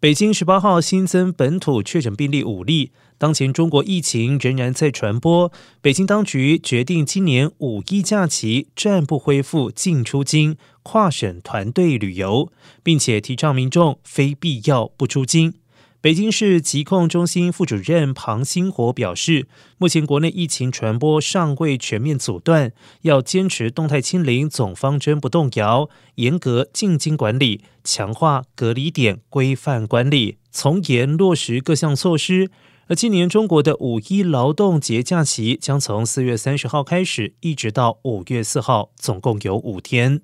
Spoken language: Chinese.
北京十八号新增本土确诊病例五例。当前中国疫情仍然在传播，北京当局决定今年五一假期暂不恢复进出京、跨省团队旅游，并且提倡民众非必要不出京。北京市疾控中心副主任庞星火表示，目前国内疫情传播尚未全面阻断，要坚持动态清零总方针不动摇，严格进京管理，强化隔离点规范管理，从严落实各项措施。而今年中国的五一劳动节假期将从四月三十号开始，一直到五月四号，总共有五天。